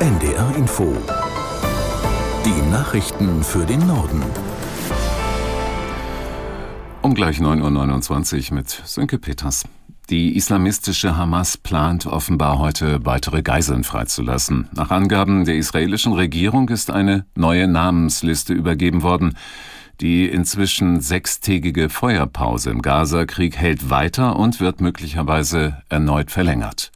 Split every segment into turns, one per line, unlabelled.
NDR Info. Die Nachrichten für den Norden.
Um gleich 9.29 Uhr mit Sönke Peters. Die islamistische Hamas plant offenbar heute weitere Geiseln freizulassen. Nach Angaben der israelischen Regierung ist eine neue Namensliste übergeben worden. Die inzwischen sechstägige Feuerpause im Gazakrieg hält weiter und wird möglicherweise erneut verlängert.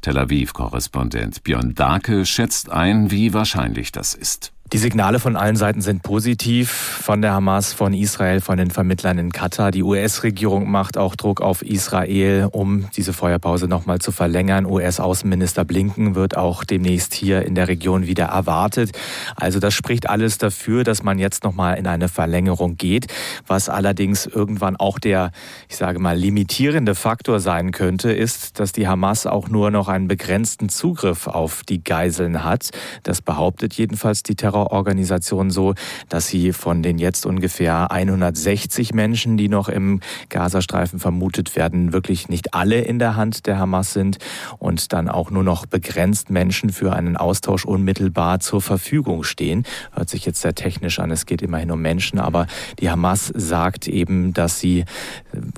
Tel Aviv-Korrespondent Björn Dake schätzt ein, wie wahrscheinlich das ist.
Die Signale von allen Seiten sind positiv, von der Hamas, von Israel, von den Vermittlern in Katar. Die US-Regierung macht auch Druck auf Israel, um diese Feuerpause nochmal zu verlängern. US-Außenminister Blinken wird auch demnächst hier in der Region wieder erwartet. Also das spricht alles dafür, dass man jetzt nochmal in eine Verlängerung geht, was allerdings irgendwann auch der, ich sage mal, limitierende Faktor sein könnte, ist, dass die Hamas auch nur noch einen begrenzten Zugriff auf die Geiseln hat. Das behauptet jedenfalls die Terror Terrororganisation so, dass sie von den jetzt ungefähr 160 Menschen, die noch im Gazastreifen vermutet werden, wirklich nicht alle in der Hand der Hamas sind und dann auch nur noch begrenzt Menschen für einen Austausch unmittelbar zur Verfügung stehen. Hört sich jetzt sehr technisch an, es geht immerhin um Menschen, aber die Hamas sagt eben, dass sie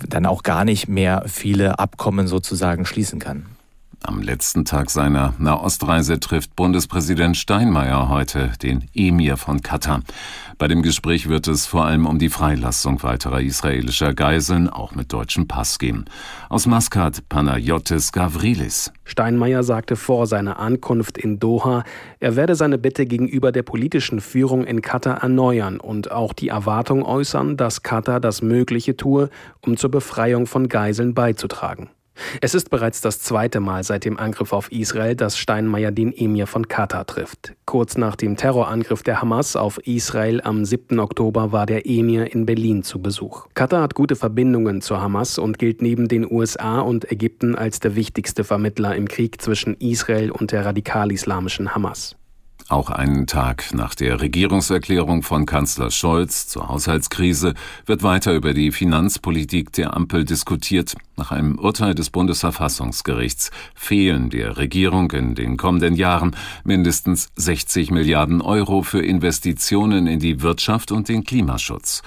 dann auch gar nicht mehr viele Abkommen sozusagen schließen kann.
Am letzten Tag seiner Nahostreise trifft Bundespräsident Steinmeier heute den Emir von Katar. Bei dem Gespräch wird es vor allem um die Freilassung weiterer israelischer Geiseln, auch mit deutschem Pass gehen. Aus Maskat Panayotis Gavrilis.
Steinmeier sagte vor seiner Ankunft in Doha, er werde seine Bitte gegenüber der politischen Führung in Katar erneuern und auch die Erwartung äußern, dass Katar das Mögliche tue, um zur Befreiung von Geiseln beizutragen. Es ist bereits das zweite Mal seit dem Angriff auf Israel, dass Steinmeier den Emir von Katar trifft. Kurz nach dem Terrorangriff der Hamas auf Israel am 7. Oktober war der Emir in Berlin zu Besuch. Katar hat gute Verbindungen zur Hamas und gilt neben den USA und Ägypten als der wichtigste Vermittler im Krieg zwischen Israel und der radikal-islamischen Hamas.
Auch einen Tag nach der Regierungserklärung von Kanzler Scholz zur Haushaltskrise wird weiter über die Finanzpolitik der Ampel diskutiert. Nach einem Urteil des Bundesverfassungsgerichts fehlen der Regierung in den kommenden Jahren mindestens 60 Milliarden Euro für Investitionen in die Wirtschaft und den Klimaschutz.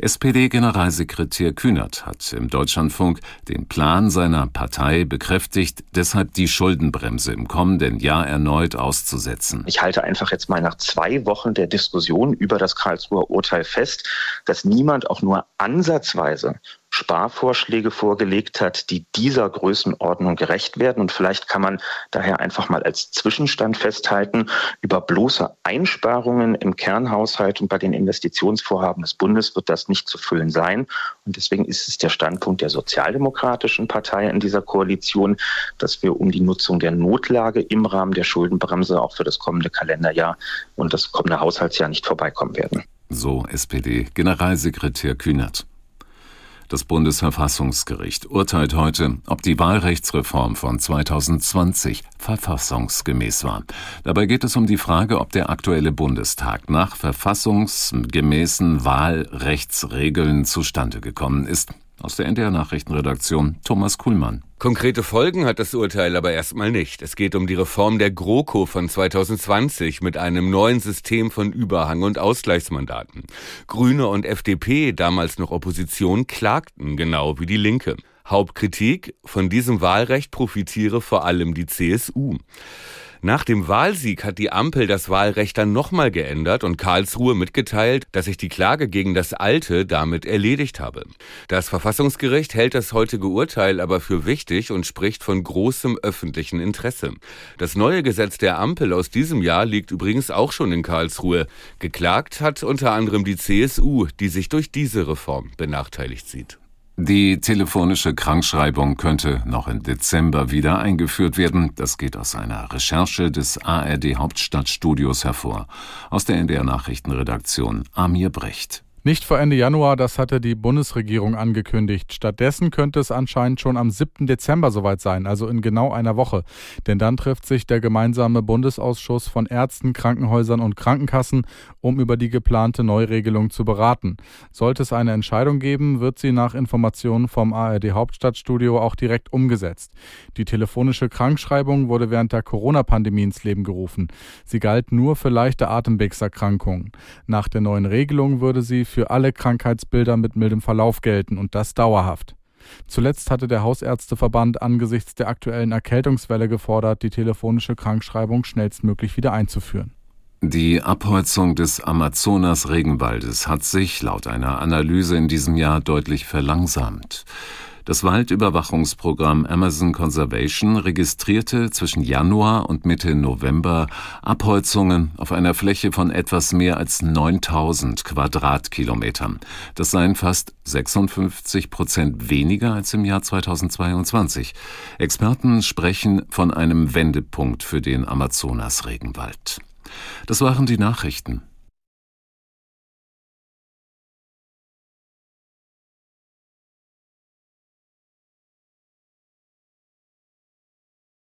SPD-Generalsekretär Kühnert hat im Deutschlandfunk den Plan seiner Partei bekräftigt, deshalb die Schuldenbremse im kommenden Jahr erneut auszusetzen.
Ich halte einfach jetzt mal nach zwei Wochen der Diskussion über das Karlsruher Urteil fest, dass niemand auch nur ansatzweise Sparvorschläge vorgelegt hat, die dieser Größenordnung gerecht werden. Und vielleicht kann man daher einfach mal als Zwischenstand festhalten, über bloße Einsparungen im Kernhaushalt und bei den Investitionsvorhaben des Bundes wird das nicht zu füllen sein. Und deswegen ist es der Standpunkt der Sozialdemokratischen Partei in dieser Koalition, dass wir um die Nutzung der Notlage im Rahmen der Schuldenbremse auch für das kommende Kalenderjahr und das kommende Haushaltsjahr nicht vorbeikommen werden.
So SPD-Generalsekretär Kühnert. Das Bundesverfassungsgericht urteilt heute, ob die Wahlrechtsreform von 2020 verfassungsgemäß war. Dabei geht es um die Frage, ob der aktuelle Bundestag nach verfassungsgemäßen Wahlrechtsregeln zustande gekommen ist. Aus der NDR Nachrichtenredaktion Thomas Kuhlmann.
Konkrete Folgen hat das Urteil aber erstmal nicht. Es geht um die Reform der GroKo von 2020 mit einem neuen System von Überhang- und Ausgleichsmandaten. Grüne und FDP, damals noch Opposition, klagten genau wie die Linke. Hauptkritik, von diesem Wahlrecht profitiere vor allem die CSU. Nach dem Wahlsieg hat die Ampel das Wahlrecht dann nochmal geändert und Karlsruhe mitgeteilt, dass sich die Klage gegen das alte damit erledigt habe. Das Verfassungsgericht hält das heutige Urteil aber für wichtig und spricht von großem öffentlichen Interesse. Das neue Gesetz der Ampel aus diesem Jahr liegt übrigens auch schon in Karlsruhe. Geklagt hat unter anderem die CSU, die sich durch diese Reform benachteiligt sieht.
Die telefonische Krankschreibung könnte noch im Dezember wieder eingeführt werden. Das geht aus einer Recherche des ARD Hauptstadtstudios hervor. Aus der NDR Nachrichtenredaktion Amir Brecht.
Nicht vor Ende Januar, das hatte die Bundesregierung angekündigt. Stattdessen könnte es anscheinend schon am 7. Dezember soweit sein, also in genau einer Woche. Denn dann trifft sich der gemeinsame Bundesausschuss von Ärzten, Krankenhäusern und Krankenkassen, um über die geplante Neuregelung zu beraten. Sollte es eine Entscheidung geben, wird sie nach Informationen vom ARD Hauptstadtstudio auch direkt umgesetzt. Die telefonische Krankschreibung wurde während der Corona-Pandemie ins Leben gerufen. Sie galt nur für leichte Atemwegserkrankungen. Nach der neuen Regelung würde sie für alle Krankheitsbilder mit mildem Verlauf gelten und das dauerhaft. Zuletzt hatte der Hausärzteverband angesichts der aktuellen Erkältungswelle gefordert, die telefonische Krankschreibung schnellstmöglich wieder einzuführen.
Die Abholzung des Amazonas-Regenwaldes hat sich laut einer Analyse in diesem Jahr deutlich verlangsamt. Das Waldüberwachungsprogramm Amazon Conservation registrierte zwischen Januar und Mitte November Abholzungen auf einer Fläche von etwas mehr als 9000 Quadratkilometern. Das seien fast 56 Prozent weniger als im Jahr 2022. Experten sprechen von einem Wendepunkt für den Amazonas-Regenwald. Das waren die Nachrichten.